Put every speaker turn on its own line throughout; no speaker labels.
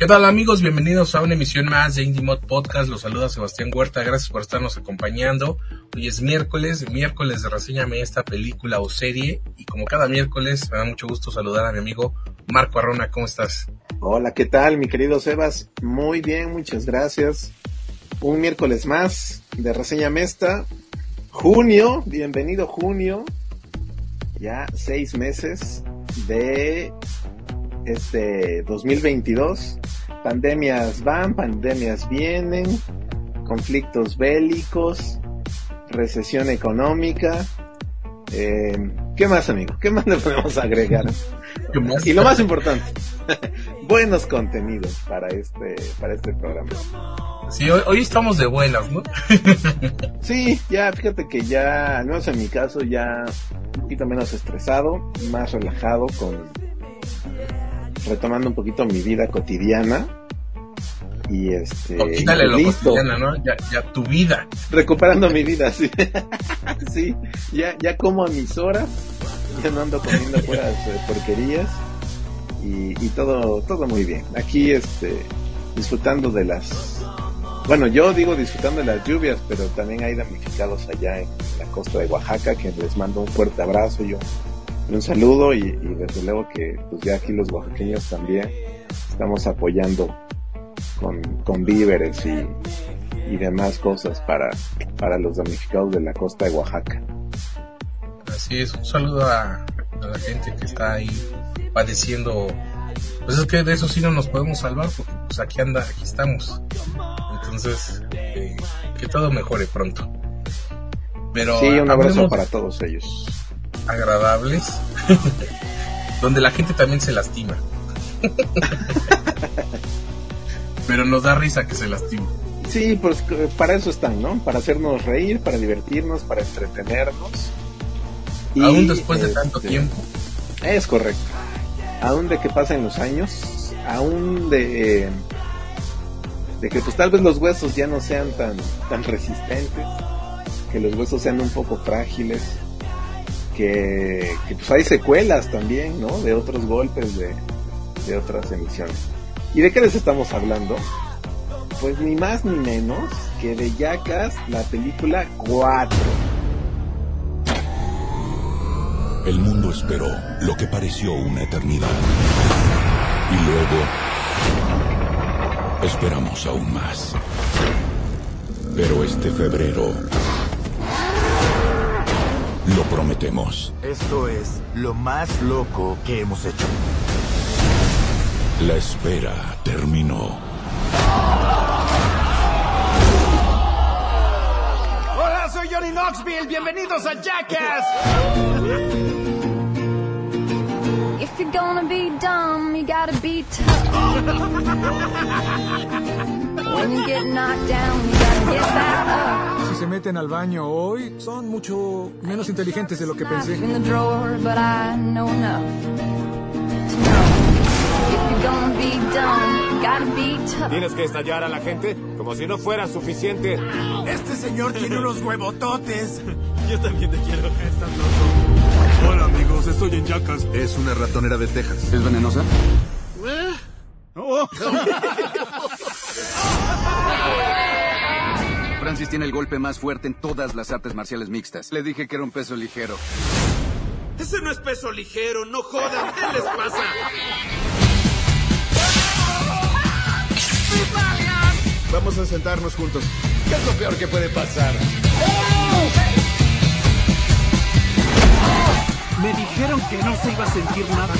¿Qué tal amigos? Bienvenidos a una emisión más de Indie Mod Podcast. Los saluda Sebastián Huerta. Gracias por estarnos acompañando. Hoy es miércoles, miércoles de reseñame esta película o serie. Y como cada miércoles, me da mucho gusto saludar a mi amigo Marco Arrona. ¿Cómo estás?
Hola, ¿qué tal mi querido Sebas? Muy bien, muchas gracias. Un miércoles más de reseñame esta. Junio, bienvenido junio. Ya seis meses de este 2022. Pandemias van, pandemias vienen, conflictos bélicos, recesión económica. Eh, ¿Qué más, amigo? ¿Qué más le podemos agregar? Y lo más importante, buenos contenidos para este, para este programa.
Sí, hoy, hoy estamos de buenas, ¿no?
Sí, ya, fíjate que ya, al menos en mi caso, ya un poquito menos estresado, más relajado, con retomando un poquito mi vida cotidiana. Y este.
O quítale lo
listo.
cotidiana, ¿no? Ya, ya tu vida.
Recuperando mi vida, sí. sí, ya, ya como a mis horas, ya no ando comiendo puras eh, porquerías. Y, y todo, todo muy bien. Aquí, este, disfrutando de las. Bueno, yo digo disfrutando de las lluvias, pero también hay damnificados allá en la costa de Oaxaca, que les mando un fuerte abrazo y un, y un saludo. Y, y desde luego que, pues ya aquí los oaxaqueños también estamos apoyando con, con víveres y, y demás cosas para, para los damnificados de la costa de Oaxaca.
Así es, un saludo a, a la gente que está ahí padeciendo. Pues es que de eso sí no nos podemos salvar, porque pues aquí anda, aquí estamos. Entonces, eh, que todo mejore pronto. Pero
Sí, un abrazo
hablemos
para todos ellos.
Agradables, donde la gente también se lastima. Pero nos da risa que se lastime.
Sí, pues eh, para eso están, ¿no? Para hacernos reír, para divertirnos, para entretenernos. Y,
Aún después de tanto
este,
tiempo.
Es correcto. Aún de que pasen los años, aún de, de que pues tal vez los huesos ya no sean tan, tan resistentes, que los huesos sean un poco frágiles, que, pues hay secuelas también, ¿no? De otros golpes de, de otras emisiones. ¿Y de qué les estamos hablando? Pues ni más ni menos que de Jackass, la película 4.
El mundo esperó lo que pareció una eternidad. Y luego esperamos aún más. Pero este febrero lo prometemos.
Esto es lo más loco que hemos hecho.
La espera terminó.
Hola, soy Johnny Knoxville. Bienvenidos a Jackass.
If you're gonna be dumb, you gotta be tough. when you get knocked down, you gotta get back
Si se meten al baño hoy, son mucho menos inteligentes de lo que pensé.
Tienes que estallar a la gente como si no fuera suficiente.
Este señor tiene unos huevototes.
Yo también te quiero. Estás loco.
Hola amigos, estoy en Jackass. Es una ratonera de Texas.
¿Es venenosa?
Francis tiene el golpe más fuerte en todas las artes marciales mixtas. Le dije que era un peso ligero.
Ese no es peso ligero, no jodan. ¿Qué les pasa?
Vamos a sentarnos juntos.
¿Qué es lo peor que puede pasar?
Me dijeron que no se iba a sentir nada.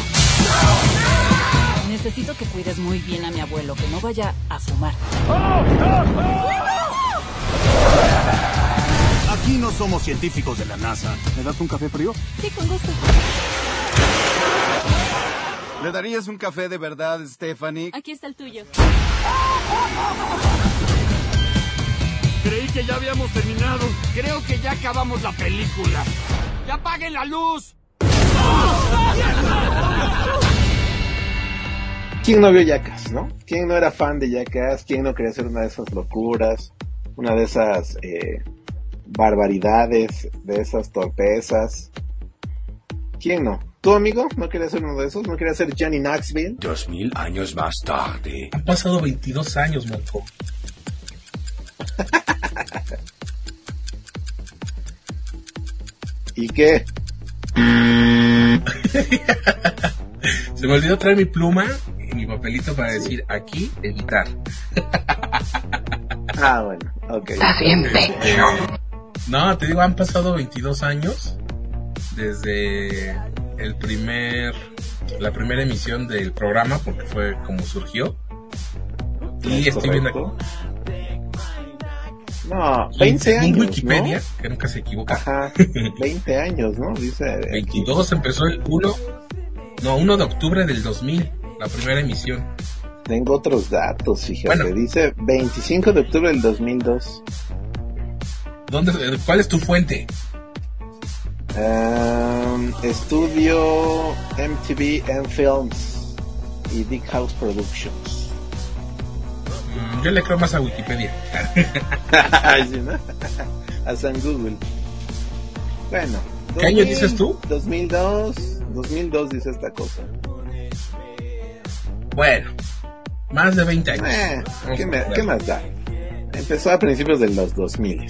Necesito que cuides muy bien a mi abuelo, que no vaya a fumar.
Aquí no somos científicos de la NASA.
¿Me das un café frío?
Sí, con gusto.
¿Le darías un café de verdad, Stephanie?
Aquí está el tuyo.
Creí que ya habíamos terminado. Creo que ya acabamos la película.
¡Ya apaguen la luz!
¿Quién no vio Jackass, no? ¿Quién no era fan de Jackass? ¿Quién no quería hacer una de esas locuras? Una de esas eh, barbaridades, de esas torpezas. ¿Quién no? ¿Tu amigo no quería ser uno de esos? ¿No quería ser Johnny Knoxville?
Dos mil años más tarde.
Han pasado 22 años, Marco.
¿Y qué?
Se me olvidó traer mi pluma mi papelito para decir aquí editar.
ah, bueno, ok.
Está bien, pecho.
No, te digo, han pasado 22 años desde el primer, la primera emisión del programa, porque fue como surgió. Y estoy viendo
No, 20 años.
En Wikipedia,
¿no?
que nunca se equivoca.
Ajá, 20 años, ¿no? Dice.
22 empezó el 1, no, 1 de octubre del 2000, la primera emisión.
Tengo otros datos, fíjate.
Bueno.
Dice 25 de octubre del 2002.
¿Dónde, ¿Cuál es tu fuente?
Um, estudio MTV and Films y Big House Productions.
Mm, Yo le creo más a Wikipedia.
Sí, ¿no? a San Google. Bueno.
¿Qué año dices tú?
2002. 2002 dice esta cosa.
Bueno, más de 20 años.
Eh, ¿qué, me- más da? Empezó a principios de los 2000.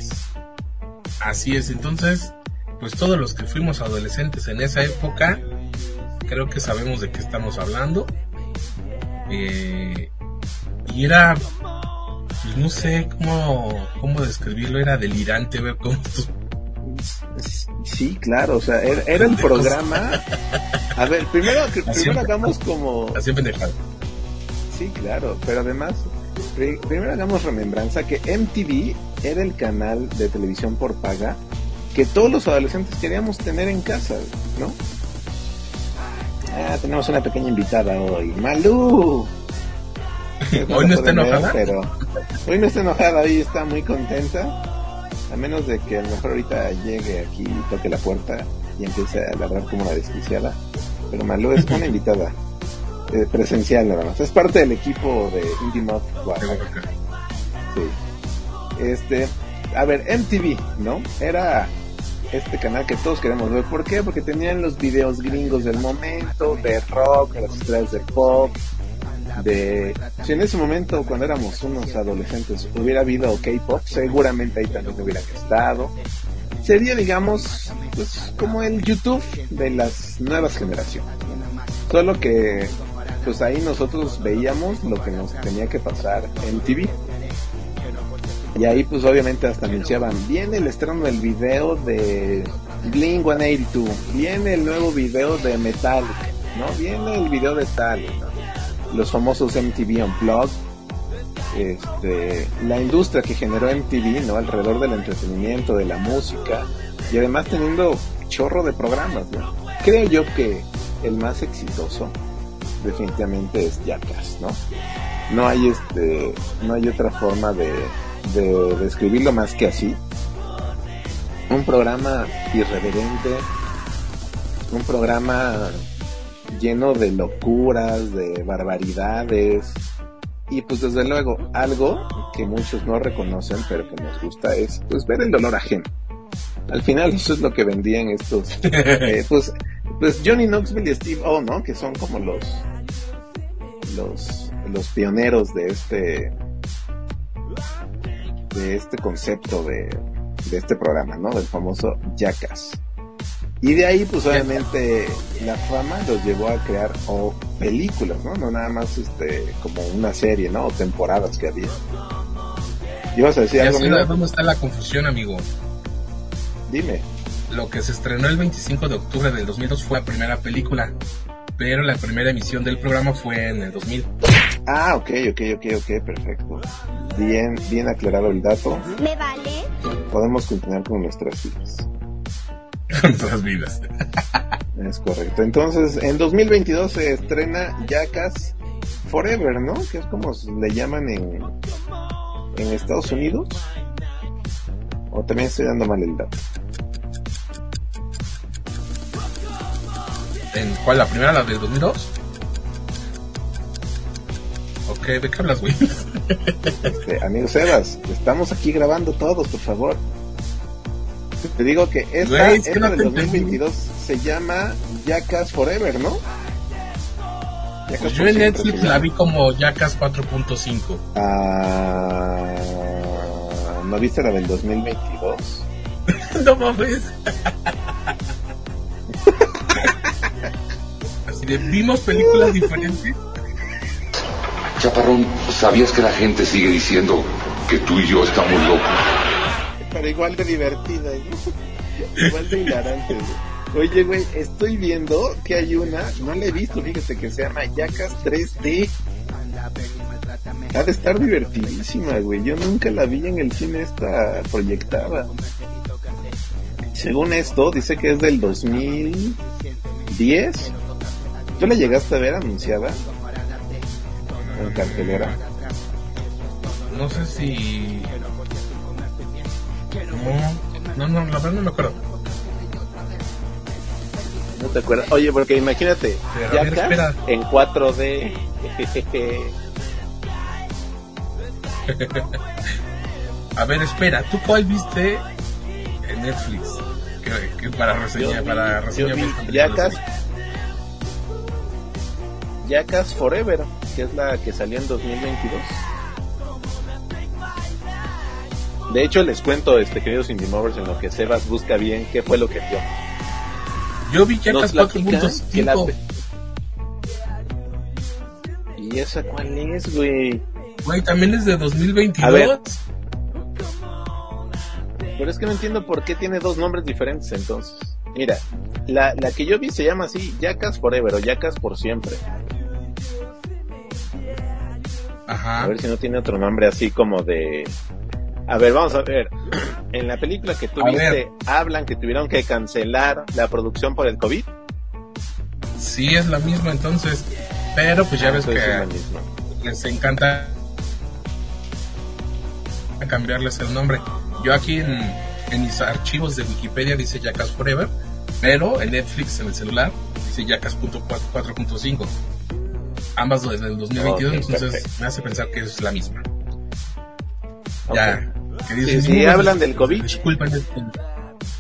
Así es, entonces, pues todos los que fuimos adolescentes en esa época, creo que sabemos de qué estamos hablando. Eh, y era, pues no sé cómo, cómo describirlo, era delirante ver cómo tú-
Sí, claro, o sea, era, era el programa. A ver, primero,
Así
primero hagamos como.
hacía pendejado.
Sí, claro, pero además, pri- primero hagamos remembranza que MTV era el canal de televisión por paga que todos los adolescentes queríamos tener en casa, ¿no? Ah, tenemos una pequeña invitada hoy, Malú.
Hoy no está
pueden ver,
enojada.
pero hoy no está enojada, hoy está muy contenta. A menos de que a lo mejor ahorita llegue aquí y toque la puerta y empiece a ladrar como una desquiciada. Pero Malú es una invitada eh, presencial nada más. Es parte del equipo de Indie Mod Oaxaca. Sí. Este, a ver, MTV, ¿no? Era este canal que todos queremos ver. ¿Por qué? Porque tenían los videos gringos del momento, de rock, las estrellas de pop, de... Si en ese momento, cuando éramos unos adolescentes, hubiera habido K-pop, seguramente ahí también hubieran estado. Sería, digamos, pues como el YouTube de las nuevas generaciones. ¿no? Solo que, pues ahí nosotros veíamos lo que nos tenía que pasar en TV. Y ahí pues obviamente hasta anunciaban, viene el estreno del video de Blink 182, viene el nuevo video de Metallica, ¿no? Viene el video de tal, los famosos MTV Unplugged, este, la industria que generó MTV, ¿no? Alrededor del entretenimiento, de la música, y además teniendo chorro de programas, ¿no? Creo yo que el más exitoso definitivamente es Jackass, ¿no? No hay este, no hay otra forma de, de describirlo más que así. Un programa irreverente, un programa lleno de locuras, de barbaridades, y pues desde luego algo que muchos no reconocen pero que nos gusta es pues ver el dolor ajeno. Al final eso es lo que vendían estos, eh, pues, pues Johnny Knoxville y Steve O, ¿no? Que son como los, los, los pioneros de este, de este concepto de, de este programa, ¿no? Del famoso Jackass. Y de ahí, pues obviamente, la fama los llevó a crear o películas, ¿no? No nada más este, como una serie, ¿no? O temporadas que había. ¿Ibas a decir
Ya
algo,
sé? ¿Dónde está la confusión, amigo?
Dime.
Lo que se estrenó el 25 de octubre del 2002 fue la primera película, pero la primera emisión del programa fue en el 2000.
Ah, ok, ok, ok, ok, perfecto. Bien, bien aclarado el dato.
¿Me vale?
Podemos continuar con nuestras vidas.
Con nuestras vidas.
Es correcto. Entonces, en 2022 se estrena Jackass Forever, ¿no? Que es como le llaman en, en Estados Unidos. O también estoy dando mal el dato.
¿En cuál? ¿La primera, la del 2002? Ok, ¿de qué hablas, güey?
Este, amigo Sebas, estamos aquí grabando todos, por favor. Te digo que esta,
Güey, es que
esta
no
del
te
2022 se llama Jackass Forever, ¿no? Jackass
Pues yo en Netflix la vi como Jackass 4.5.
Ah, ¿No viste la del 2022?
no mames. Vimos películas diferentes.
Chaparrón, ¿sabías que la gente sigue diciendo que tú y yo estamos locos?
Pero igual de divertida, ¿no? igual de hilarante. güey. Oye, güey, estoy viendo que hay una, no la he visto, fíjate que se llama Jackass 3D. Ha de estar divertidísima, güey. Yo nunca la vi en el cine esta proyectada. Según esto, dice que es del 2010. ¿Tú la llegaste a ver anunciada? En cartelera.
No sé si. No, no, no, la verdad no me acuerdo.
¿No te acuerdas? Oye, porque imagínate,
Pero, a ver, espera.
en 4D.
A ver, espera, ¿tú cuál viste en Netflix? Que, que para reseña,
Yo vi-
para
yo
reseña
vi
película.
Jackass, Jackass Forever, que es la que salió en 2022. De hecho, les cuento, este queridos Indie Movers, en lo que Sebas busca bien qué fue lo que vio.
Yo vi Jackass
Nos platican que la
4.5.
pe- ¿Y esa cuál es, güey?
Güey, también es de 2022.
A ver. Pero es que no entiendo por qué tiene dos nombres diferentes entonces. Mira, la, la que yo vi se llama así, Jackass Forever o Jackass por siempre.
Ajá.
A ver si no tiene otro nombre así como de... A ver, vamos a ver. En la película que tú
A
viste,
ver.
hablan que tuvieron que cancelar la producción por el COVID.
Sí, es la misma entonces. Pero pues ya ves que les encanta cambiarles el nombre. Yo aquí en, en mis archivos de Wikipedia dice Jackass Forever, pero en Netflix en el celular dice Jackass.4.5. Ambas desde el 2022,
Ok,
entonces
perfecto.
me hace pensar que es la misma. Ya. que
Sí,
dicen,
sí,
"No,
hablan
pues,
del COVID.
Disculpen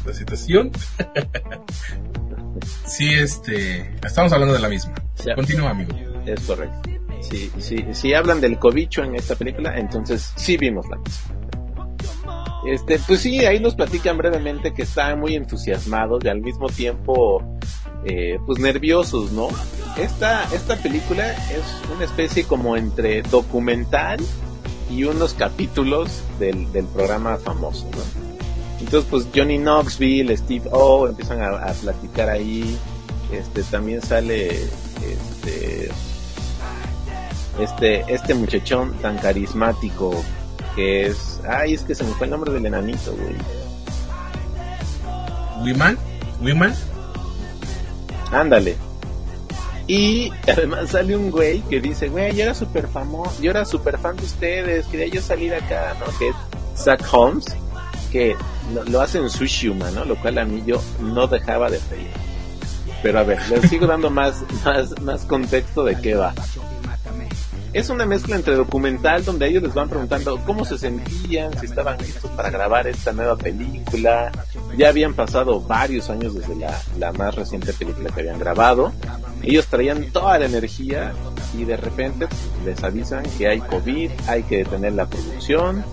la situación. sí, este, estamos hablando de la misma.
Ya.
Continúa, amigo.
Es correcto. Sí, sí, si hablan del cobicho en esta película, entonces sí vimos la misma. Este, pues sí, ahí nos platican brevemente que están muy entusiasmados y al mismo tiempo, eh, pues nerviosos, ¿no? Esta, esta película es una especie como entre documental y unos capítulos del, del programa famoso, ¿no? Entonces, pues Johnny Knoxville, Steve O empiezan a, a platicar ahí. Este, también sale, este, este, este muchachón tan carismático que es, ay, es que se me fue el nombre del enanito, güey.
Wiman, Wiman,
Ándale. Y además sale un güey que dice, güey, yo era súper famoso, yo era súper fan de ustedes, quería yo salir acá, ¿no? Que es Zach Holmes, que lo, lo hace en Sushima, ¿no? Lo cual a mí yo no dejaba de reír. Pero a ver, les sigo dando más, más, más contexto de qué va. Es una mezcla entre documental donde ellos les van preguntando cómo se sentían, si estaban listos para grabar esta nueva película. Ya habían pasado varios años desde la, la más reciente película que habían grabado. Ellos traían toda la energía y de repente les avisan que hay COVID, hay que detener la producción,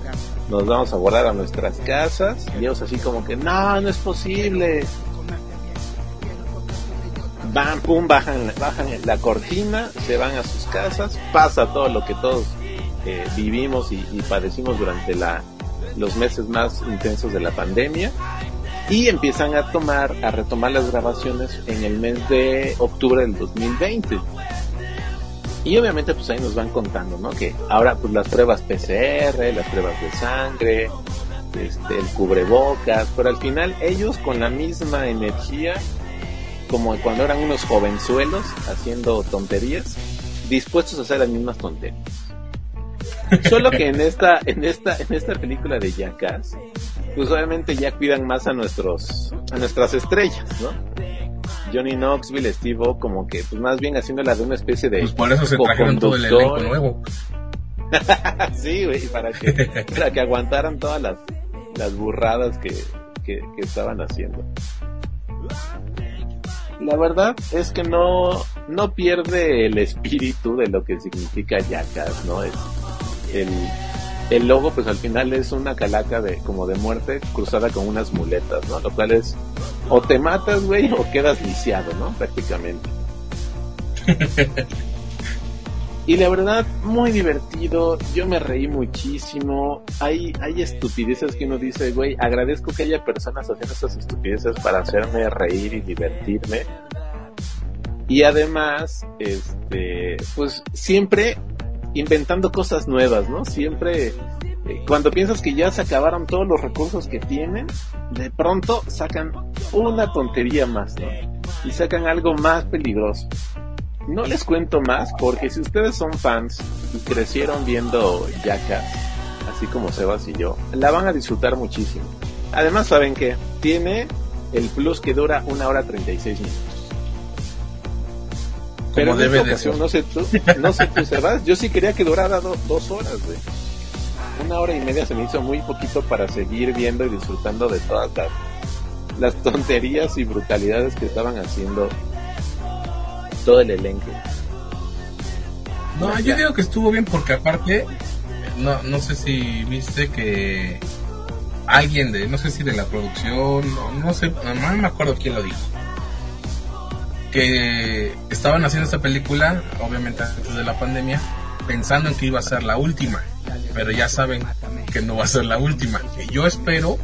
nos vamos a guardar a nuestras casas. Y ellos así como que, no, no es posible. Van, pum, bajan, bajan la cortina, se van a sus casas, pasa todo lo que todos eh, vivimos y, y padecimos durante la, los meses más intensos de la pandemia y empiezan a tomar, a retomar las grabaciones en el mes de octubre del 2020. Y obviamente pues ahí nos van contando, ¿no? Que ahora pues las pruebas PCR, las pruebas de sangre, este, el cubrebocas, pero al final ellos con la misma energía como cuando eran unos jovenzuelos haciendo tonterías, dispuestos a hacer las mismas tonterías. Solo que en esta, en esta, en esta película de Jackass, pues obviamente ya cuidan más a nuestros, a nuestras estrellas, ¿no? Johnny Knoxville, Steve O, como que pues más bien haciéndola de una especie de
Pues por eso se trajeron todo el elenco nuevo.
sí, güey, para que, para que aguantaran todas las, las burradas que, que, que estaban haciendo. La verdad es que no, no pierde el espíritu de lo que significa Jackass, ¿no? Es el, el logo pues al final es una calaca de como de muerte cruzada con unas muletas, ¿no? Lo cual es o te matas, güey, o quedas lisiado, ¿no? Prácticamente. y la verdad, muy divertido, yo me reí muchísimo. Hay, hay estupideces que uno dice, güey, agradezco que haya personas haciendo estas estupideces para hacerme reír y divertirme. Y además, este, pues siempre inventando cosas nuevas, ¿no? Siempre, eh, cuando piensas que ya se acabaron todos los recursos que tienen, de pronto sacan una tontería más, ¿no? Y sacan algo más peligroso. No les cuento más porque si ustedes son fans y crecieron viendo Jackass, así como Sebas y yo, la van a disfrutar muchísimo. Además, ¿saben que Tiene el plus que dura una hora 36 minutos. Pero en esta ocasión, no sé tú, no sé tú, Sebas, yo sí quería que durara do- dos horas, güey. Una hora y media se me hizo muy poquito para seguir viendo y disfrutando de todas las, las tonterías y brutalidades que estaban haciendo todo el elenco.
No, yo digo que estuvo bien porque aparte, no, no sé si viste que alguien de, no sé si de la producción, o no sé, no me acuerdo quién lo dijo, que estaban haciendo esta película, obviamente antes de la pandemia, pensando en que iba a ser la última, pero ya saben que no va a ser la última. Y yo espero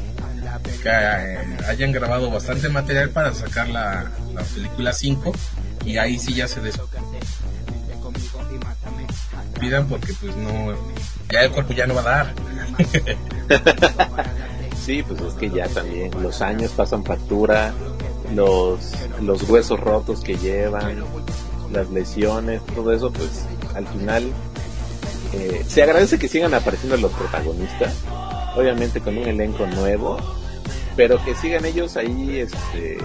que eh, hayan grabado bastante material para sacar la, la película 5 y ahí sí ya se des pidan porque pues no ya el cuerpo ya no va a dar.
Sí, pues es que ya también los años pasan factura, los, los huesos rotos que llevan, las lesiones, todo eso, pues al final eh, se agradece que sigan apareciendo los protagonistas, obviamente con un elenco nuevo, pero que sigan ellos ahí este,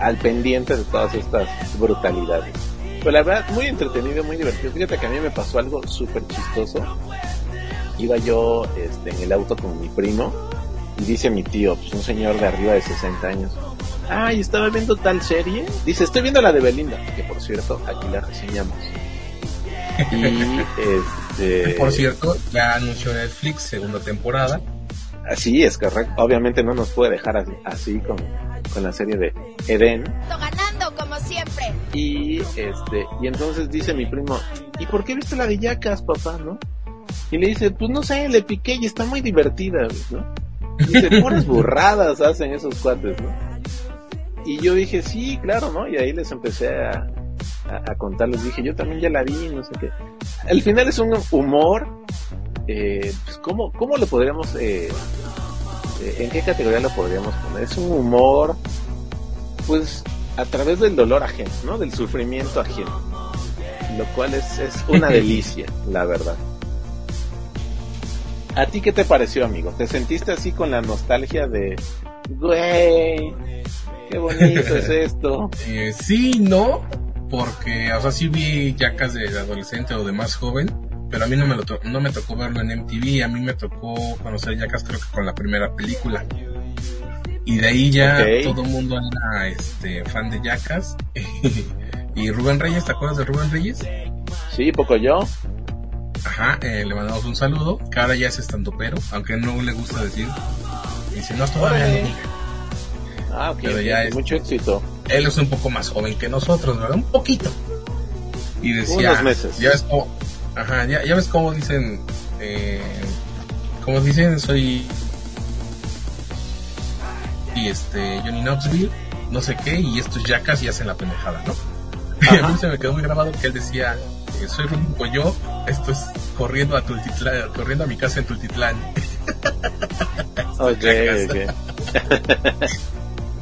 al pendiente de todas estas brutalidades. Pues la verdad, muy entretenido, muy divertido. Fíjate que a mí me pasó algo súper chistoso. Iba yo este, en el auto con mi primo y dice mi tío, pues un señor de arriba de 60 años, ay, estaba viendo tal serie. Dice, estoy viendo la de Belinda, que por cierto, aquí la reseñamos. Y este...
por cierto ya anunció Netflix segunda temporada
Así es correcto. Obviamente no nos puede dejar así, así con, con la serie de Eden.
ganando como siempre.
Y este, y entonces dice mi primo, ¿y por qué viste la de Yacas, papá, no? Y le dice, pues no sé, le piqué y está muy divertida, ¿no? Y dice, puras burradas hacen esos cuates, ¿no? Y yo dije, sí, claro, ¿no? Y ahí les empecé a, a, a contarles, dije, yo también ya la vi, no sé qué. Al final es un humor, eh, pues, ¿cómo, ¿cómo lo podríamos, eh, en qué categoría lo podríamos poner? Es un humor, pues, a través del dolor ajeno, ¿no? Del sufrimiento ajeno. Lo cual es, es una delicia, la verdad. ¿A ti qué te pareció, amigo? ¿Te sentiste así con la nostalgia de, güey, qué bonito es esto?
Eh, sí, no, porque, o sea, sí vi Jackass de adolescente o de más joven, pero a mí no me, lo to- no me tocó verlo en MTV, a mí me tocó conocer Jackass creo que con la primera película. Y de ahí ya todo el mundo era este, fan de Jackass. y Rubén Reyes, ¿te acuerdas de Rubén Reyes?
Sí, poco yo.
Ajá, eh, le mandamos un saludo, ahora ya es estando pero, aunque no le gusta decir. Dice, no, todavía no.
Ah, ok,
Pero ya es-
mucho éxito.
él es un poco más joven que nosotros, ¿verdad? Un poquito. Y decía,
Unos meses.
ya cómo, ajá, ya, ya ves cómo dicen, eh, como dicen, soy y este Johnny Knoxville, no sé qué, y estos ya casi hacen la pendejada, ¿no? Y a mí se me quedó muy grabado que él decía, eh, soy rumbo yo, esto es corriendo a Tultitlán, corriendo a mi casa en Tultitlán.
Ok,
Jackass.
ok.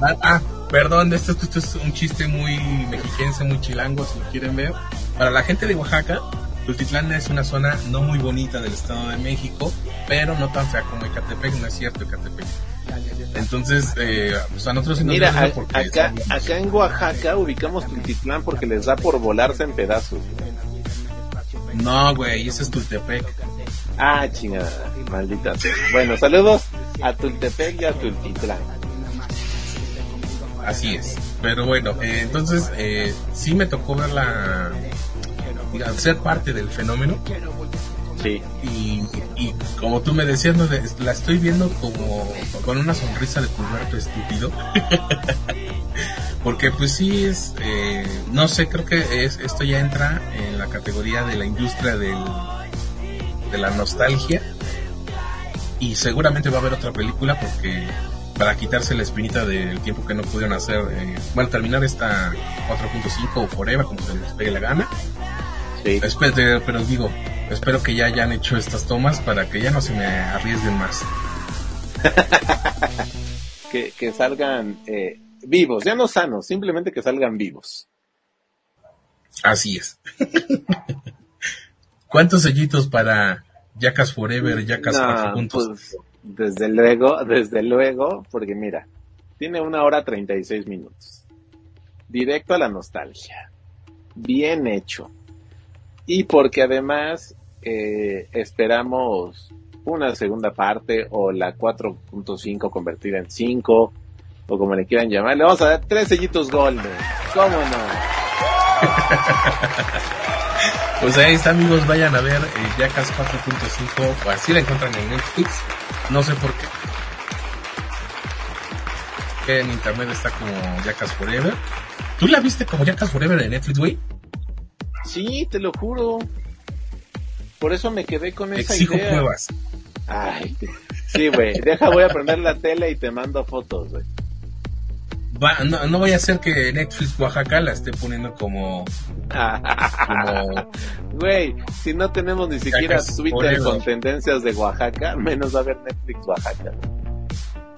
Ah, ah, perdón, esto, esto es un chiste muy mexiquense, muy chilango, si lo quieren ver. Para la gente de Oaxaca, Tultitlán es una zona no muy bonita del Estado de México, pero no tan fea como Ecatepec, no es cierto Ecatepec. Entonces, eh, pues a nosotros sí nos
Mira,
gusta
a-
porque
acá, acá en Oaxaca ubicamos Tultitlán porque les da por volarse en pedazos.
No, güey, ese es Tultepec.
Ah, chingada, maldita. Bueno, saludos a Tultepec y a Tultitlán.
Así es. Pero bueno, eh, entonces eh, sí me tocó ver la. Ser parte del fenómeno.
Sí.
Y, y como tú me decías, no, la estoy viendo como con una sonrisa de puberto estúpido. Porque pues sí es, eh, no sé, creo que es, esto ya entra en la categoría de la industria del, de la nostalgia. Y seguramente va a haber otra película porque para quitarse la espinita del tiempo que no pudieron hacer, eh, bueno, terminar esta 4.5 o Forever, como se les pegue la gana.
Sí.
Espérate, pero digo, espero que ya hayan hecho estas tomas para que ya no se me arriesguen más.
Que, que salgan eh, vivos, ya no sanos, simplemente que salgan vivos.
Así es. ¿Cuántos sellitos para Jackass Forever, Jackass
No,
4 puntos?
pues, desde luego, desde luego, porque mira, tiene una hora 36 minutos. Directo a la nostalgia. Bien hecho. Y porque además eh, esperamos una segunda parte o la 4.5 convertida en 5 o como le quieran llamar. Le vamos a dar tres sellitos golden. ¿Cómo no?
Pues ahí está amigos, vayan a ver eh, Jackass 4.5, o así la encuentran en Netflix, no sé por qué. En internet está como Jackass Forever. ¿Tú la viste como Jackass Forever en Netflix, güey?
Sí, te lo juro. Por eso me quedé con esa
Exijo
idea.
pruebas.
Ay, sí, güey. Deja, voy a prender la tele y te mando fotos, güey.
Va- no, no vaya a ser que Netflix Oaxaca la esté poniendo como... como
Güey, si no tenemos ni siquiera Twitter con tendencias de Oaxaca, menos va a haber Netflix Oaxaca.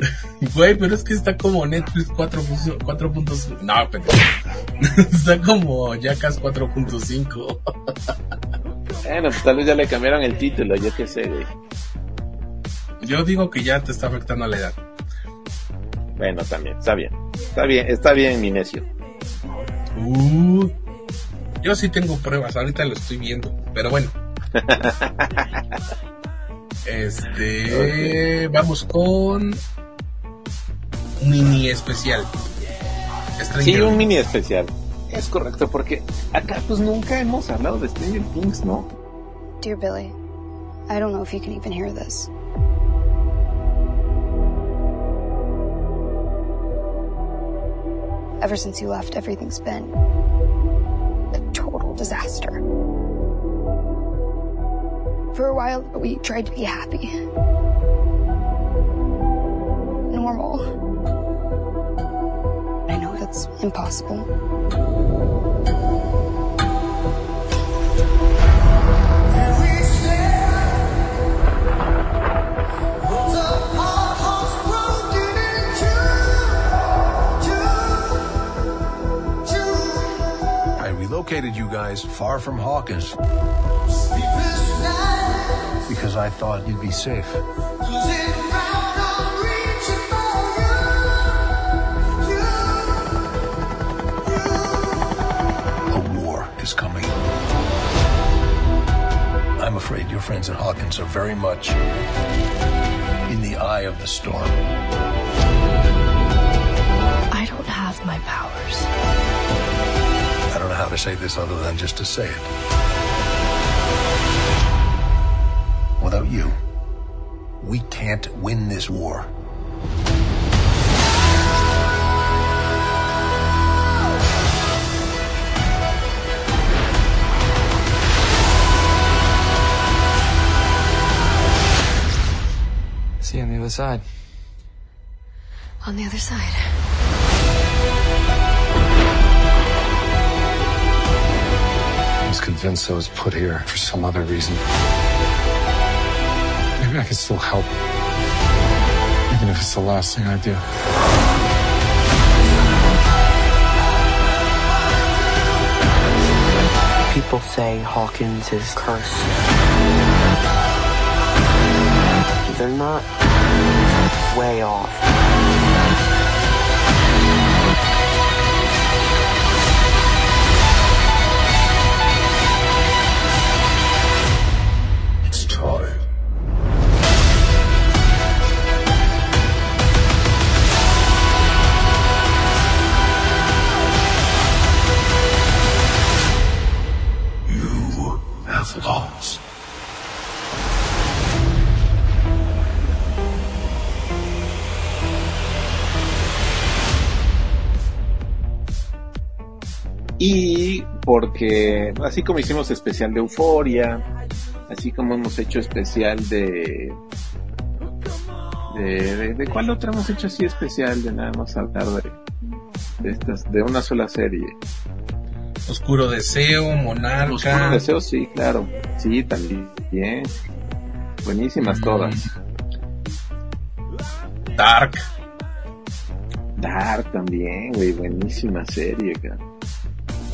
Güey, pero es que está como Netflix 4.5. 4.5. No, pendejo. está como Jackass 4.5.
Bueno, pues tal vez ya le cambiaron el título, yo qué sé, güey.
Yo digo que ya te está afectando la edad.
Bueno, también, está bien. Está bien, está bien, mi necio.
Uh, yo sí tengo pruebas, ahorita lo estoy viendo. Pero bueno. Este. Vamos con. Mini especial. Stranger
Sí, un mini especial. Es correcto, porque acá pues nunca hemos hablado de Stranger Things, ¿no?
Dear Billy, I don't know if you can even hear this. Ever since you left, everything's been a total disaster. For a while, we tried to be happy. Normal. I that's impossible.
I relocated you guys far from Hawkins because I thought you'd be safe. Afraid your friends at Hawkins are very much in the eye of the storm.
I don't have my powers.
I don't know how to say this other than just to say it. Without you, we can't win this war.
Other side.
On the other side.
I was convinced I was put here for some other reason. Maybe I can still help. Even if it's the last thing I do.
People say Hawkins is cursed. They're not way off.
Porque, así como hicimos especial de Euforia, así como hemos hecho especial de. ¿De, de, de cuál otra hemos hecho así especial? De nada más hablar de, de, estas, de una sola serie.
Oscuro Deseo, Monarca.
Oscuro Deseo, sí, claro. Sí, también. Bien. Buenísimas todas.
Dark.
Dark también, güey. Buenísima serie, cara.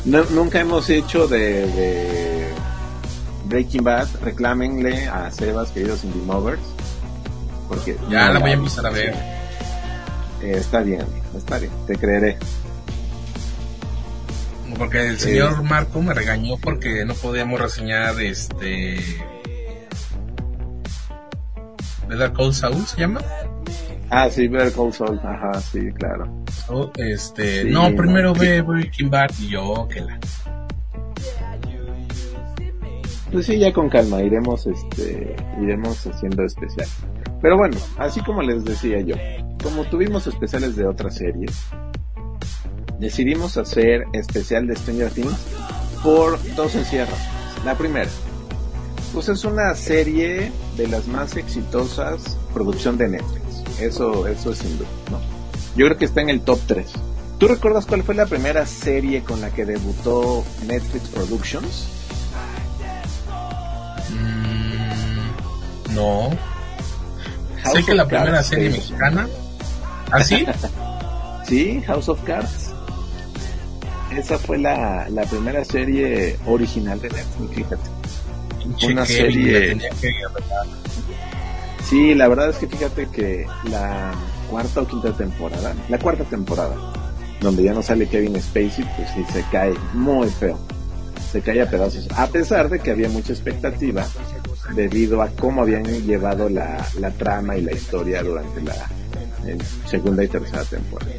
No, nunca hemos hecho de, de Breaking Bad. Reclámenle a Sebas, queridos Indie Movers. Porque
Ya la voy a empezar a ver.
Eh, está bien, está bien, te creeré.
Porque el señor Marco me regañó porque no podíamos reseñar este. ¿Better Call Saul se llama?
Ah, sí, Better Call Saul, ajá, sí, claro.
Oh, este,
Sí,
no, primero
no,
ve Breaking Bad y yo, que la.
Pues sí, ya con calma, iremos, este, iremos haciendo especial. Pero bueno, así como les decía yo, como tuvimos especiales de otras series, decidimos hacer especial de Stranger Things por dos razones. La primera, pues es una serie de las más exitosas producción de Netflix. Eso, eso es sin duda, ¿no? Yo creo que está en el top 3. ¿Tú recuerdas cuál fue la primera serie con la que debutó Netflix Productions?
Mm, no.
House
sé que la primera serie mexicana. ¿Ah, sí?
Sí, House of Cards. Esa fue la, la primera serie original de Netflix, fíjate. Una serie-
tenía que.
Sí, la verdad es que fíjate que la cuarta o quinta temporada, la cuarta temporada, donde ya no sale Kevin Spacey, pues sí se cae muy feo. Se cae a pedazos. A pesar de que había mucha expectativa debido a cómo habían llevado la, la trama y la historia durante la segunda y tercera temporada.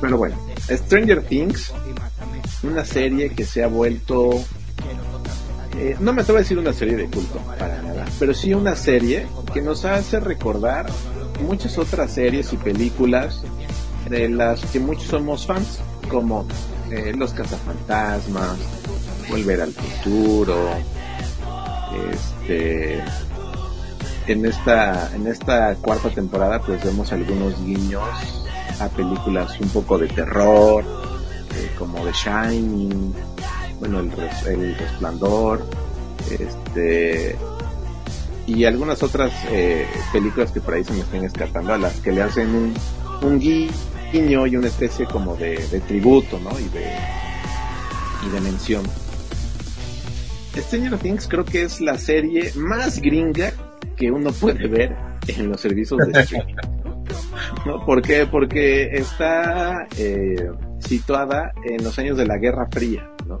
Pero bueno, Stranger Things, una serie que se ha vuelto eh, no me atrevo a decir una serie de culto, para pero sí una serie que nos hace recordar muchas otras series y películas de las que muchos somos fans, como eh, Los Cazafantasmas, Volver al Futuro, este en esta en esta cuarta temporada pues vemos algunos guiños a películas un poco de terror eh, como The Shining bueno el, el resplandor este y algunas otras eh, películas que por ahí se me están escapando a las que le hacen un, un guiño y una especie como de, tributo ¿no? y de y de mención Stranger Things creo que es la serie más gringa que uno puede ver en los servicios de streaming. ¿Por qué? Porque está eh, situada en los años de la Guerra Fría, ¿no?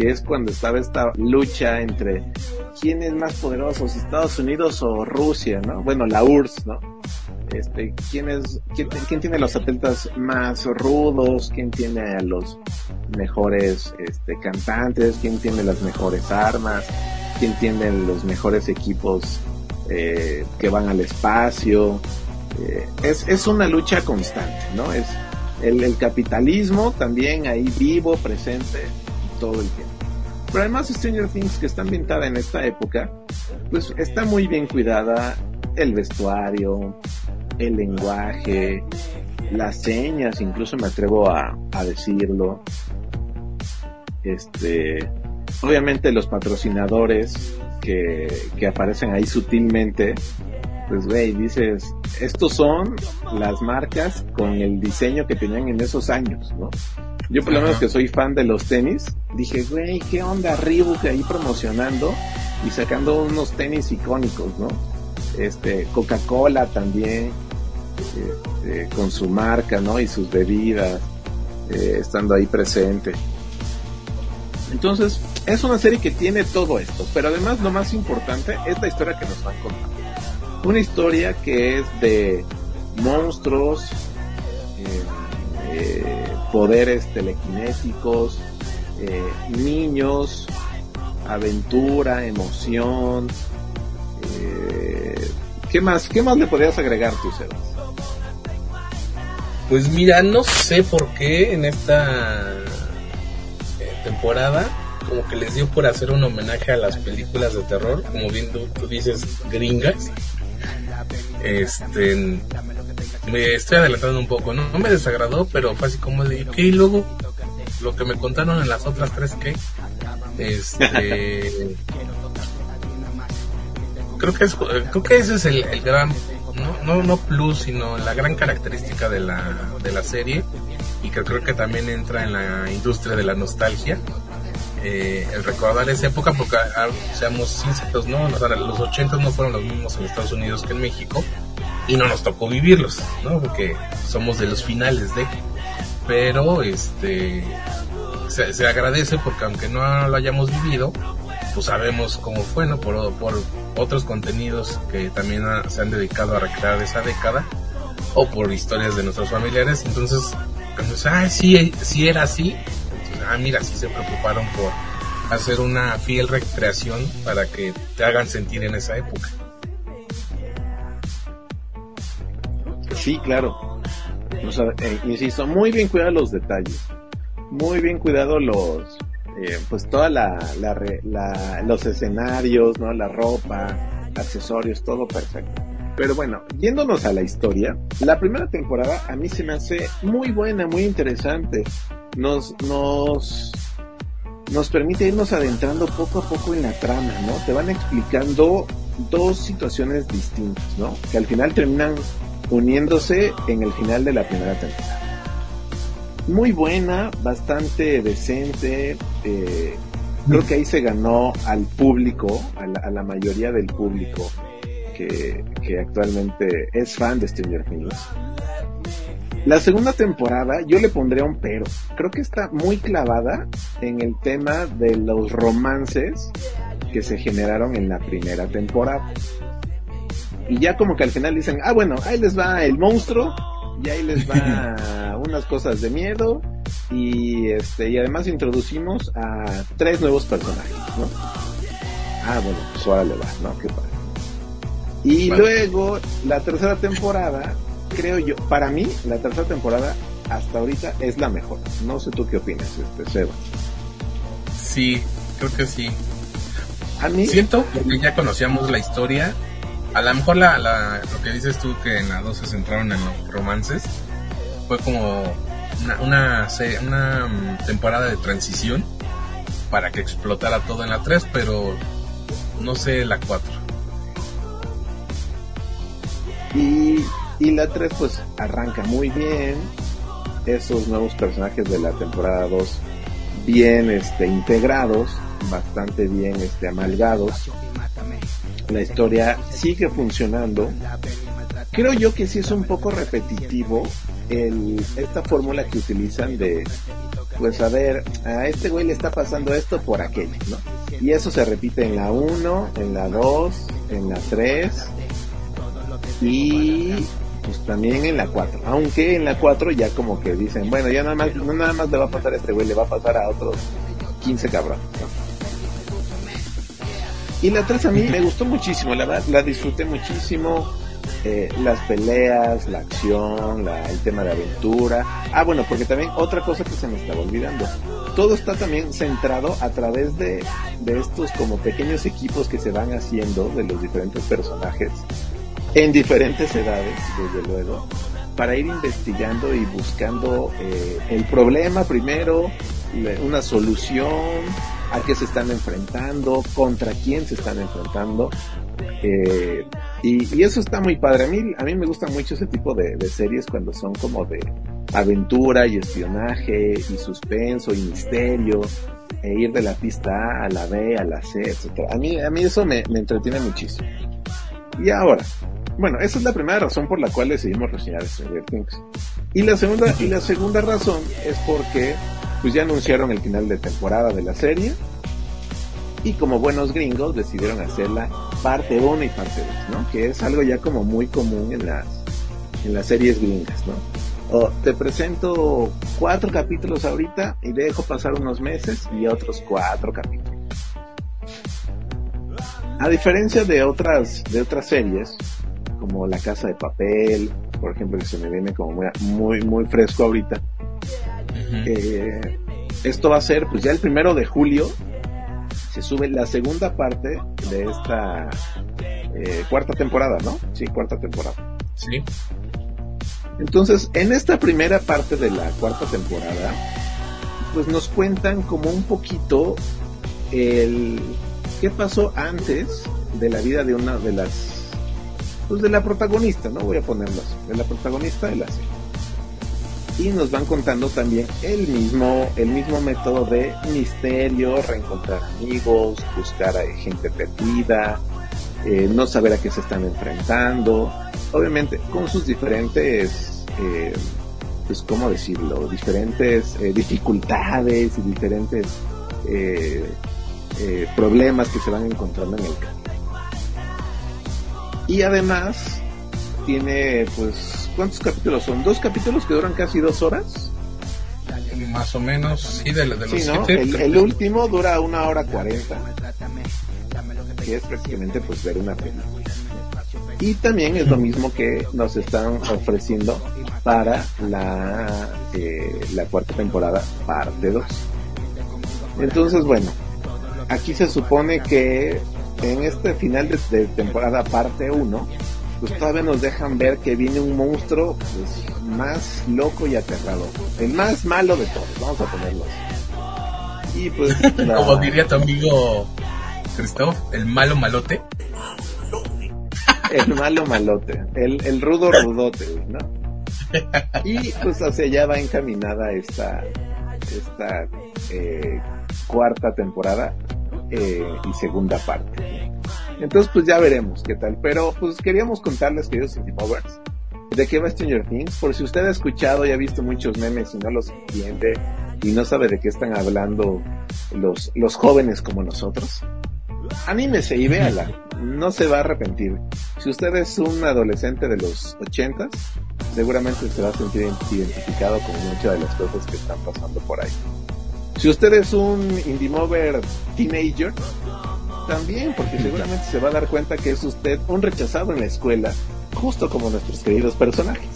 Que es cuando estaba esta lucha entre quién es más poderoso, Estados Unidos o Rusia, ¿no? Bueno, la URSS, ¿no? Este, quién es, quién, quién tiene los atletas más rudos, quién tiene a los mejores este, cantantes, quién tiene las mejores armas, quién tiene los mejores equipos eh, que van al espacio. Eh, es, es una lucha constante, ¿no? Es el, el capitalismo también ahí vivo, presente todo el tiempo. Pero además Stranger Things, que está ambientada en esta época, pues está muy bien cuidada el vestuario, el lenguaje, las señas, incluso me atrevo a, decirlo. Este, obviamente los patrocinadores que, que aparecen ahí sutilmente, pues güey, dices, estos son las marcas con el diseño que tenían en esos años, ¿no? Yo por lo menos que soy fan de los tenis, dije, güey, ¿qué onda Reebok ahí promocionando y sacando unos tenis icónicos, ¿no? Este, Coca-Cola también, este, con su marca, ¿no? Y sus bebidas, eh, estando ahí presente. Entonces, es una serie que tiene todo esto, pero además lo más importante es la historia que nos van contando. Una historia que es de monstruos, eh, eh, poderes telequinéticos, eh, niños, aventura, emoción. ¿Qué más? ¿Qué más le podrías agregar tú, Sebas?
Pues mira, no sé por qué en esta temporada como que les dio por hacer un homenaje a las películas de terror, como bien tú, dices, gringas. Este, me estoy adelantando un poco, ¿no? No me desagradó, pero fue así como de, ¿qué? Y luego, lo que me contaron en las otras tres, ¿qué? Este, creo que es, creo que ese es el, el gran, no, no, no plus, sino la gran característica de la, de la serie y que creo que también entra en la industria de la nostalgia. Eh, el recordar esa época, porque ah, seamos sinceros, ¿no? Los, los 80 no fueron los mismos en Estados Unidos que en México y no nos tocó vivirlos, ¿no? Porque somos de los finales de. Pero este se, agradece porque aunque no lo hayamos vivido, pues sabemos cómo fue, ¿no? Por, otros contenidos que también se han dedicado a recrear esa década o por historias de nuestros familiares. Entonces, pues, ah, sí, sí era así. ah, mira, sí se preocuparon por hacer una fiel recreación para que te hagan sentir en esa época.
Sí, claro. Eh, insisto, muy bien cuidado los detalles. Muy bien cuidado los, eh, pues toda la, la, los escenarios, ¿no? La ropa, accesorios, todo perfecto. Pero bueno, yéndonos a la historia, la primera temporada a mí se me hace muy buena, muy interesante. Nos, nos, nos permite irnos adentrando poco a poco en la trama, ¿no? Te van explicando dos situaciones distintas, ¿no? Que al final terminan uniéndose en el final de la primera temporada. Muy buena, bastante decente. Eh, creo que ahí se ganó al público, a la, a la mayoría del público que, actualmente es fan de Stranger Things. La segunda temporada yo le pondría un pero. Creo que está muy clavada en el tema de los romances que se generaron en la primera temporada. Y ya como que al final dicen, ah bueno, ahí les va el monstruo y ahí les va unas cosas de miedo y este y además introducimos a tres nuevos personajes, ¿no? Ah bueno, pues ahora le va, ¿no? Qué padre. Y luego, la tercera temporada, creo yo, para mí, la tercera temporada hasta ahorita es la mejor. No sé tú qué opinas, este, Seba.
Sí, creo que sí. A mí. Siento, porque ya conocíamos la historia. A lo mejor la, la, lo que dices tú, que en la 2 se centraron en los romances, fue como una, una, una mm, temporada de transición para que explotara todo en la 3, pero no sé la 4.
Y, y la 3 pues arranca muy bien. Esos nuevos personajes de la temporada 2 bien este, integrados, bastante bien este, amalgados. La historia sigue funcionando. Creo yo que sí es un poco repetitivo el, esta fórmula que utilizan de, pues a ver, a este güey le está pasando esto por aquello, ¿no? Y eso se repite en la 1, en la 2, en la 3 y pues también en la 4. Aunque en la 4 ya como que dicen, bueno, ya nada más, no nada más le va a pasar a este güey, le va a pasar a otros 15 cabrones. Y la 3 a mí me gustó muchísimo, la verdad, la disfruté muchísimo. Eh, las peleas, la acción, el tema de aventura. Ah, bueno, porque también otra cosa que se me estaba olvidando. Todo está también centrado a través de, de estos como pequeños equipos que se van haciendo de los diferentes personajes en diferentes edades, desde luego, para ir investigando y buscando eh, el problema primero, una solución, a qué se están enfrentando, contra quién se están enfrentando. Eh, y, eso está muy padre. A mí, a mí me gusta mucho ese tipo de, series cuando son como de aventura y espionaje y suspenso y misterio e ir de la pista A a la B, a la C, etc. A mí, a mí eso me, me entretiene muchísimo. Y ahora, bueno, esa es la primera razón por la cual decidimos reseñar Stranger Things. Y la segunda, y la segunda razón es porque pues ya anunciaron el final de temporada de la serie. Y como buenos gringos decidieron hacerla parte 1 y parte 2, ¿no? Que es algo ya como muy común en las, en las series gringas, ¿no? O te presento cuatro capítulos ahorita y dejo pasar unos meses y otros cuatro capítulos. A diferencia de otras, de otras series, como La Casa de Papel, por ejemplo, que se me viene como muy, muy, muy fresco ahorita. Eh, esto va a ser, pues ya el primero de julio, se sube la segunda parte de esta eh, cuarta temporada, ¿no? Sí, cuarta temporada.
Sí.
Entonces, en esta primera parte de la cuarta temporada, pues nos cuentan como un poquito el qué pasó antes de la vida de una de las pues de la protagonista, no voy a ponerlo así, de la protagonista de la serie. Y nos van contando también el mismo, el mismo método de misterio, reencontrar amigos, buscar a gente perdida, eh, no saber a qué se están enfrentando, obviamente con sus diferentes, eh, pues cómo decirlo, diferentes eh, dificultades y diferentes problemas que se van encontrando en el camino. Y además tiene, pues, ¿cuántos capítulos son? ¿Dos capítulos que duran casi dos horas?
Más o menos, sí, de, de los
sí, ¿no?
siete,
el, el, último dura una hora cuarenta, que es prácticamente pues ver una película. Y también es lo mismo que nos están ofreciendo para la, eh, la cuarta temporada, parte 2. Entonces, bueno, aquí se supone que en este final de, de temporada parte 1, pues todavía nos dejan ver que viene un monstruo pues, más loco y aterrador. El más malo de todos, vamos a ponerlo así. Y pues... La...
Como diría tu amigo Christoph, el malo malote.
el malo malote, el, el rudo rudote, ¿no? Y pues hacia allá va encaminada esta, esta eh, cuarta temporada eh, y segunda parte. Entonces, pues ya veremos qué tal. Pero, pues queríamos contarles, queridos City Movers, de qué va Stranger Things. Por si usted ha escuchado y ha visto muchos memes y no los entiende y no sabe de qué están hablando los, los jóvenes como nosotros, anímese y véala. No se va a arrepentir. Si usted es un adolescente de los ochentas, seguramente se va a sentir identificado con muchas de las cosas que están pasando por ahí. Si usted es un indie mover teenager, también, porque seguramente se va a dar cuenta que es usted un rechazado en la escuela, justo como nuestros queridos personajes.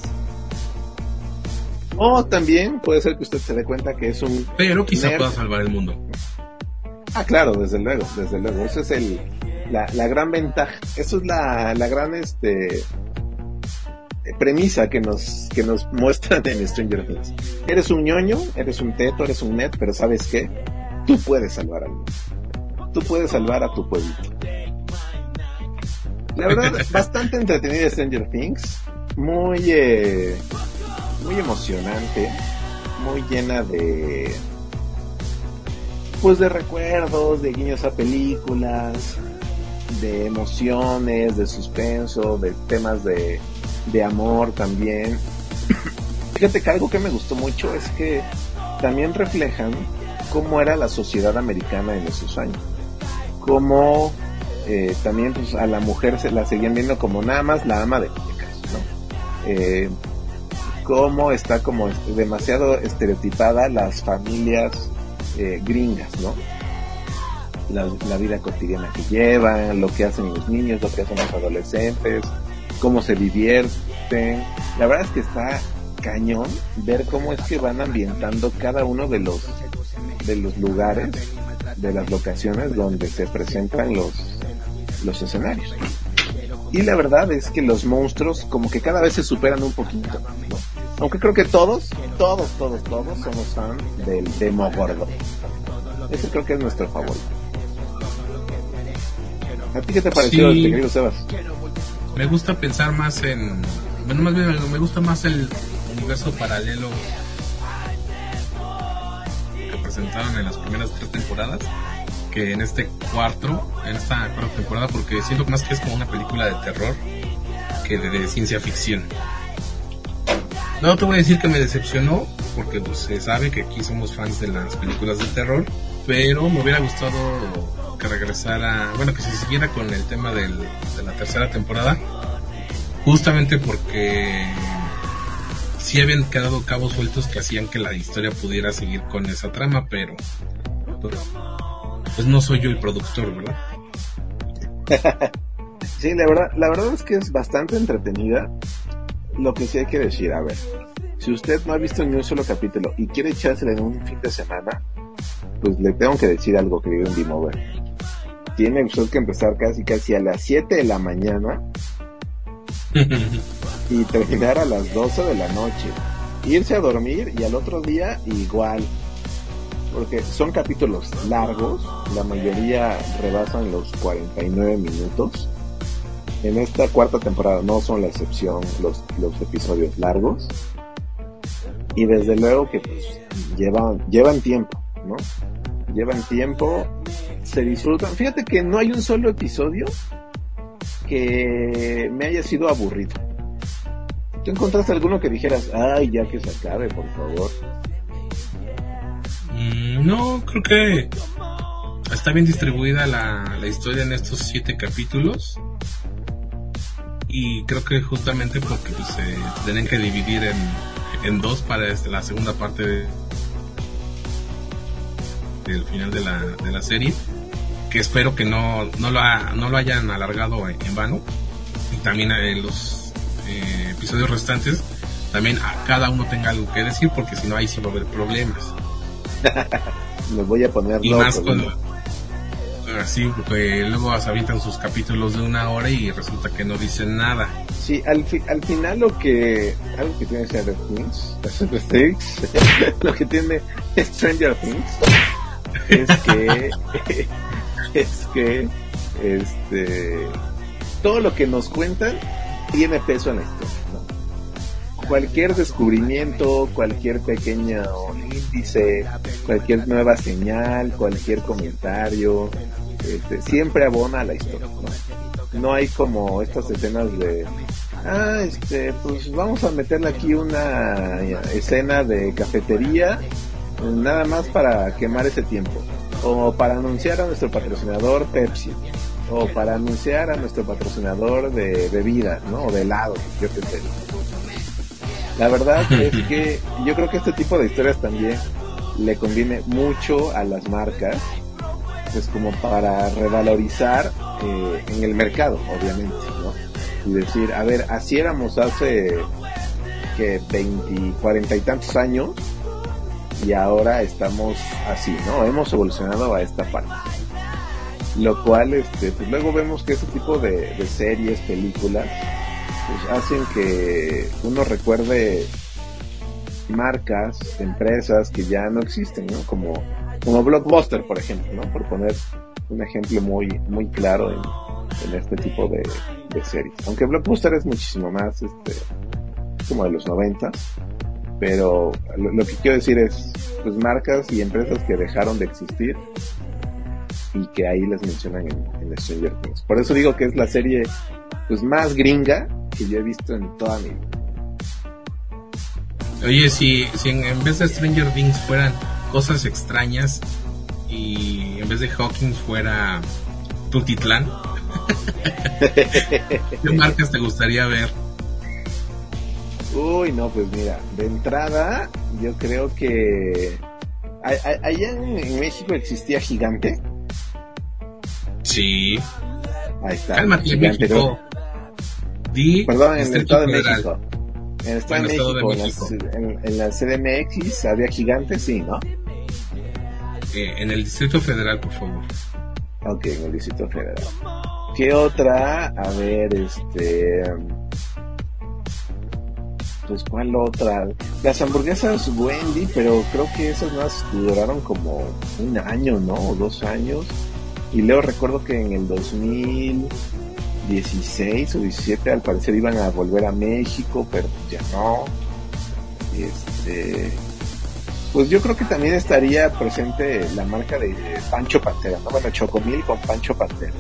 O también puede ser que usted se dé cuenta que es un...
Pero quizá nerd. pueda salvar el mundo.
Ah, claro, desde luego, desde luego. Esa es el, la, la gran ventaja. Eso es la, la gran este, premisa que nos, que nos muestran en Stranger Things. Eres un ñoño, eres un teto, eres un net, pero ¿sabes qué? Tú puedes salvar al mundo. Tú puedes salvar a tu pueblito. La verdad, bastante entretenida Stranger Things. Muy, eh, muy emocionante. Muy llena de, pues de recuerdos, de guiños a películas, de emociones, de suspenso, de temas de, de amor también. Fíjate que algo que me gustó mucho es que también reflejan cómo era la sociedad americana en esos años. Cómo eh, también pues, a la mujer se la seguían viendo como nada más la ama de casa, ¿no? Eh, cómo está como demasiado estereotipada las familias eh, gringas, ¿no? La, la, vida cotidiana que llevan, lo que hacen los niños, lo que hacen los adolescentes, cómo se divierten. La verdad es que está cañón ver cómo es que van ambientando cada uno de los de los lugares, de las locaciones donde se presentan los los escenarios. Y la verdad es que los monstruos como que cada vez se superan un poquito, ¿no? Aunque creo que todos, todos, todos, todos somos fan del demo gordo. Ese creo que es nuestro favorito. ¿A ti qué te pareció, sí. querido Sebas?
me gusta pensar más en bueno más bien me gusta más el universo paralelo presentaron en las primeras tres temporadas que en este cuarto en esta cuarta temporada porque siento más que es como una película de terror que de, ciencia ficción. No te voy a decir que me decepcionó, porque pues, se sabe que aquí somos fans de las películas de terror, pero me hubiera gustado que regresara, bueno, que se siguiera con el tema de la tercera temporada, justamente porque sí habían quedado cabos sueltos que hacían que la historia pudiera seguir con esa trama, pero pues, pues no soy yo el productor, ¿verdad?
sí, la verdad, la verdad es que es bastante entretenida. Lo que sí hay que decir, a ver, si usted no ha visto ni un solo capítulo y quiere echárselo en un fin de semana, pues le tengo que decir algo, querido Indie Mover. Tiene usted que empezar casi casi a las 7 de la mañana y terminar a las 12 de la noche. Irse a dormir y al otro día igual porque son capítulos largos, la mayoría rebasan los 49 minutos. En esta cuarta temporada no son la excepción los, los episodios largos. Y desde luego que pues, llevan, llevan tiempo, ¿no? Llevan tiempo, se disfrutan. Fíjate que no hay un solo episodio que me haya sido aburrido. ¿Tú encontraste alguno que dijeras, ay, ya que se acabe, por favor?
Mm, no, creo que está bien distribuida la, historia en estos siete capítulos. Y creo que justamente porque pues, se tienen que dividir en, dos para este, la segunda parte de, del final de la, de la serie. Que espero que no, no, lo, no lo hayan alargado en, vano. Y también en los eh, episodios restantes, también a cada uno tenga algo que decir, porque si no, ahí sí va a haber problemas.
Me voy a poner
y más cuando así porque luego se avientan sus capítulos de una hora y resulta que no dicen nada
sí al, al final lo que algo que tiene Stranger Things lo que tiene Stranger Things es que es que este todo lo que nos cuentan tiene peso en la historia cualquier descubrimiento, cualquier pequeño índice, cualquier nueva señal, cualquier comentario, este, siempre abona a la historia. ¿no? hay como estas escenas de, ah, este, pues vamos a meterle aquí una escena de cafetería, nada más para quemar ese tiempo, o para anunciar a nuestro patrocinador Pepsi, o para anunciar a nuestro patrocinador de bebida, ¿no? O de helado, yo qué sé. La verdad es que yo creo que este tipo de historias también le conviene mucho a las marcas, pues como para revalorizar eh, en el mercado, obviamente, ¿no? Y decir, a ver, así éramos hace que 20, 40 y tantos años y ahora estamos así, ¿no? Hemos evolucionado a esta parte. Lo cual, este, pues luego vemos que ese tipo de, series, películas, pues hacen que uno recuerde marcas, empresas que ya no existen, ¿no? Como, como Blockbuster, por ejemplo, ¿no? Por poner un ejemplo muy, muy claro en, este tipo de, de, series. Aunque Blockbuster es muchísimo más, este, como de los 90, pero lo, que quiero decir es, pues marcas y empresas que dejaron de existir y que ahí les mencionan en, en Stranger Things. Por eso digo que es la serie pues más gringa que yo he visto en toda mi vida.
Oye, si, si en, vez de Stranger Things fueran cosas extrañas y en vez de Hawkins fuera Tutitlán, ¿qué marcas te gustaría ver?
Uy, no, pues mira, de entrada yo creo que allá en, México existía Gigante.
Sí.
Ahí está. Cálmate, México. Perdón, en el Estado de México. En el Estado, de, México, En, la, CDMX había gigantes, sí, ¿no?
Eh, en el Distrito Federal, por favor.
Ok, en el Distrito Federal. ¿Qué otra? A ver, este... Pues, ¿cuál otra? Las hamburguesas Wendy, pero creo que esas más duraron como un año, ¿no? O dos años. Y luego recuerdo que en el 2000 16 o 17 al parecer iban a volver a México, pero ya no. Este, pues yo creo que también estaría presente la marca de Pancho Pantera, ¿no? Bueno, Chocomil con Pancho Pantera.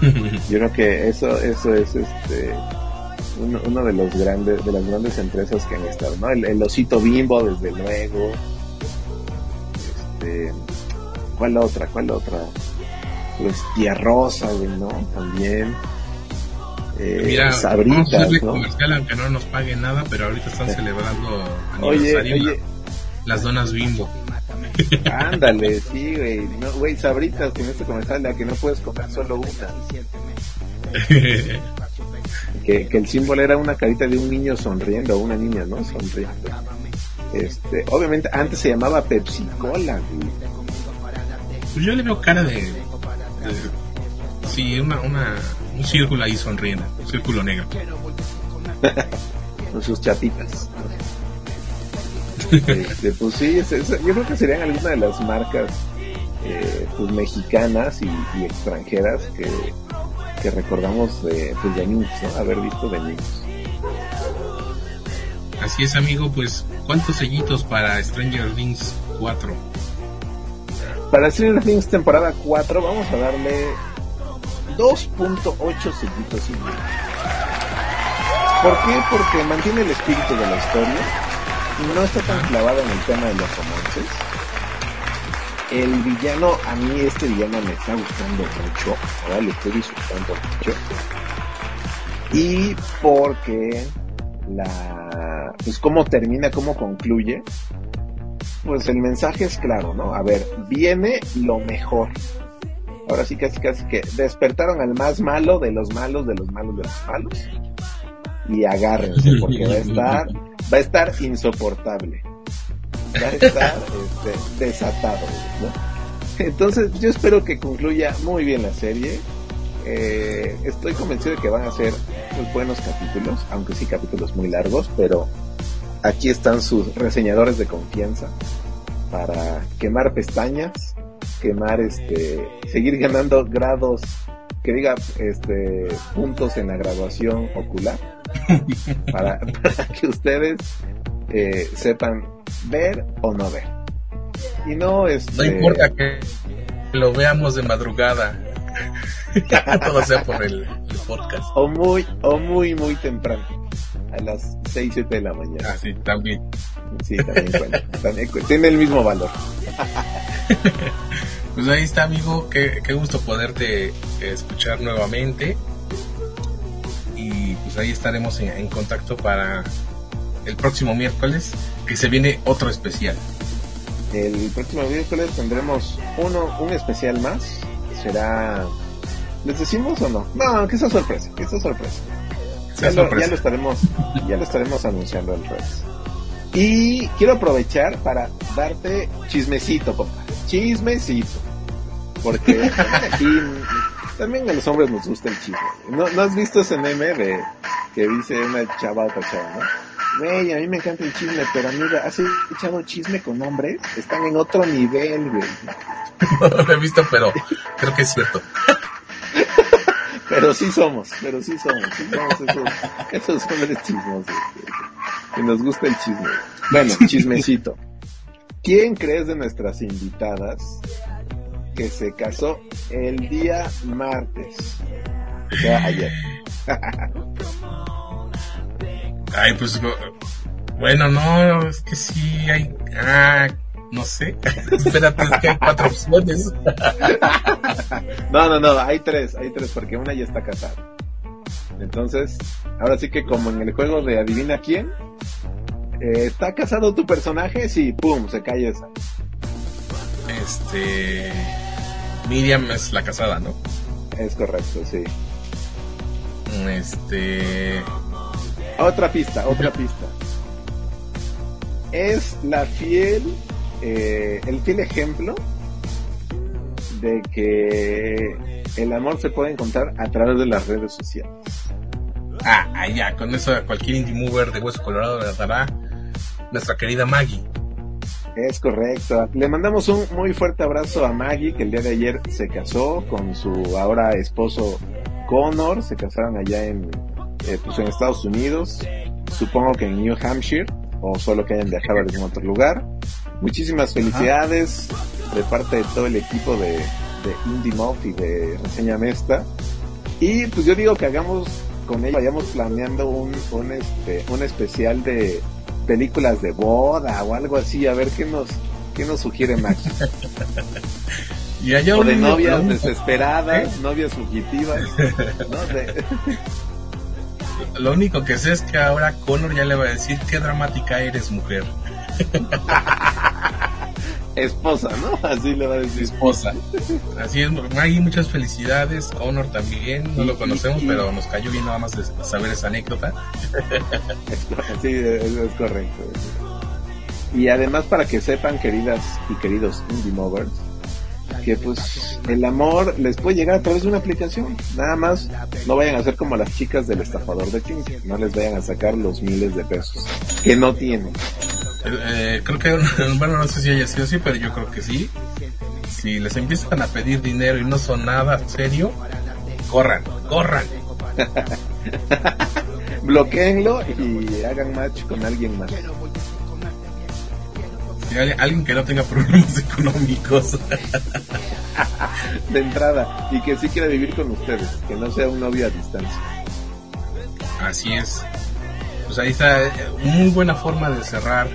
Yo creo que eso, eso es este uno, uno, de los grandes, de las grandes empresas que han estado, ¿no? El, el osito bimbo, desde luego. Este, ¿cuál otra? ¿Cuál otra? Pues tía rosa, ¿no? También.
Eh, Mira, Sabritas, ¿no? comercial aunque no nos pague nada, pero ahorita están celebrando aniversario oye, oye. las donas bimbo.
Ándale, sí, güey. No, güey, sabritas con este comercial la que no puedes comer solo una. que, que el símbolo era una carita de un niño sonriendo, una niña, ¿no? Sonriendo. Este, obviamente antes se llamaba Pepsi Cola,
Pues yo le veo cara de, de sí, una, una, un círculo ahí sonriendo, un círculo negro.
con sus chapitas. Este, pues sí, es, es, yo creo que serían algunas de las marcas eh, pues mexicanas y, y extranjeras que, que, recordamos de, pues de niños, ¿no? haber visto de niños.
Así es, amigo, pues ¿cuántos sellitos para Stranger Things 4?
Para Stranger Things temporada 4 vamos a darle 2.8 sellitos y ¿Por qué? Porque mantiene el espíritu de la historia no está tan clavado en el tema de los romances. El villano, a mí este villano me está gustando mucho, ahora lo estoy disfrutando mucho. Y porque la, pues cómo termina, cómo concluye, pues el mensaje es claro, ¿no? A ver, viene lo mejor. Ahora sí casi casi que despertaron al más malo de los malos de los malos de los malos. Y agárrense, porque va a estar va a estar insoportable. Va a estar este, desatado. ¿no? Entonces yo espero que concluya muy bien la serie. Eh, estoy convencido de que van a ser muy buenos capítulos, aunque sí capítulos muy largos, pero aquí están sus reseñadores de confianza para quemar pestañas, quemar este, seguir ganando grados, que diga este puntos en la graduación ocular para, que ustedes eh, sepan ver o no ver. Y no es
No importa que lo veamos de madrugada. Todo sea por el, podcast.
O muy, o muy, muy temprano. A las 6, 7 de la mañana.
Ah, sí, también.
Sí, también cuenta. también Tiene el mismo valor.
pues ahí está, amigo. Qué, qué gusto poderte escuchar nuevamente y pues ahí estaremos en, contacto para el próximo miércoles, que se viene otro especial.
El próximo miércoles tendremos uno, un especial más. Será. ¿Les decimos o no? No, que sea sorpresa, que sea sorpresa. Ya lo, ya lo, estaremos, ya lo estaremos anunciando en redes. Y quiero aprovechar para darte chismecito, papá. Chismecito. Porque aquí también a los hombres nos gusta el chisme. ¿No, ¿No has visto ese meme de que dice una chava a otra chava, no? Güey, a mí me encanta el chisme, pero amiga, ¿has echado chisme con hombres? Están en otro nivel, güey.
No lo he visto, pero creo que es cierto.
pero sí somos, pero sí somos, sí somos esos, esos hombres chismosos. Que nos gusta el chisme. Bueno, chismecito. ¿Quién crees de nuestras invitadas que se casó el día martes. O sea, ayer.
Ay, pues bueno, no, es que sí hay. Ah, no sé. Espérate, es que hay cuatro opciones.
no, no, no, hay tres, hay tres, porque una ya está casada. Entonces, ahora sí que como en el juego de adivina quién, eh, ¿está casado tu personaje? Sí, pum, se cae esa.
Este. Miriam es la casada, ¿no?
Es correcto, sí.
Este.
Otra pista, otra pista. Es la fiel, eh, el fiel ejemplo de que el amor se puede encontrar a través de las redes sociales.
Ah, ya, con eso cualquier indie mover de Hueso Colorado le dará nuestra querida Maggie.
Es correcto. Le mandamos un muy fuerte abrazo a Maggie, que el día de ayer se casó con su ahora esposo Connor. Se casaron allá en, eh, pues en Estados Unidos, supongo que en New Hampshire, o solo que hayan viajado a algún otro lugar. Muchísimas felicidades de parte de todo el equipo de, de Indie Mob y de Reseña Mesta. Y pues yo digo que hagamos con ella vayamos planeando un, un, este, un especial de películas de boda o algo así, a ver qué nos, qué nos sugiere Max.
y allá
o de novias desesperadas, novias fugitivas. ¿no? De...
Lo único que sé es que ahora Connor ya le va a decir qué dramática eres, mujer.
Esposa, ¿no? Así le va a decir.
Esposa. Así es, Maggie, muchas felicidades. Connor también, no lo conocemos, pero nos cayó bien nada más de saber esa anécdota.
sí, eso es correcto. Y además para que sepan, queridas y queridos Indie Movers, que pues el amor les puede llegar a través de una aplicación. Nada más no vayan a ser como las chicas del estafador de Tinder, no les vayan a sacar los miles de pesos que no tienen.
Eh, creo que, bueno, no sé si haya sido así, pero yo creo que sí. Si les empiezan a pedir dinero y no son nada serio, corran, corran.
Bloqueenlo y hagan match con alguien más.
Alguien que no tenga problemas económicos.
de entrada, y que sí quiera vivir con ustedes, que no sea un novio a distancia.
Así es. Pues ahí está, eh, muy buena forma de cerrar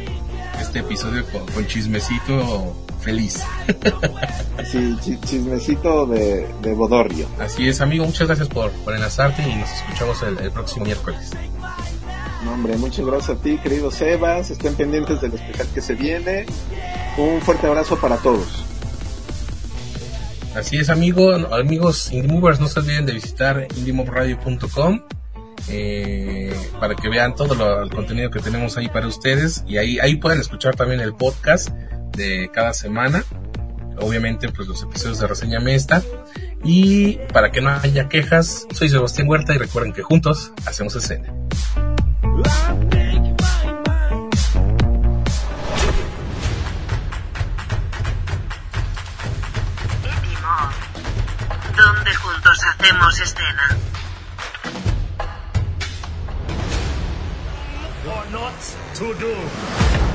este episodio con, chismecito feliz.
sí, chismecito de, de, Bodorrio.
Así es, amigo, muchas gracias por, por enlazarte y nos escuchamos el, el próximo miércoles.
No, hombre, muchas gracias a ti, querido Sebas. Estén pendientes del especial que se viene. Un fuerte abrazo para todos.
Así es, amigo, amigos Indie Movers, no se olviden de visitar indiemoveradio.com eh, para que vean todo el contenido que tenemos ahí para ustedes y ahí, ahí pueden escuchar también el podcast de cada semana obviamente pues los episodios de reseña esta y para que no haya quejas soy Sebastián Huerta y recuerden que juntos hacemos escena
donde juntos hacemos escena
to do.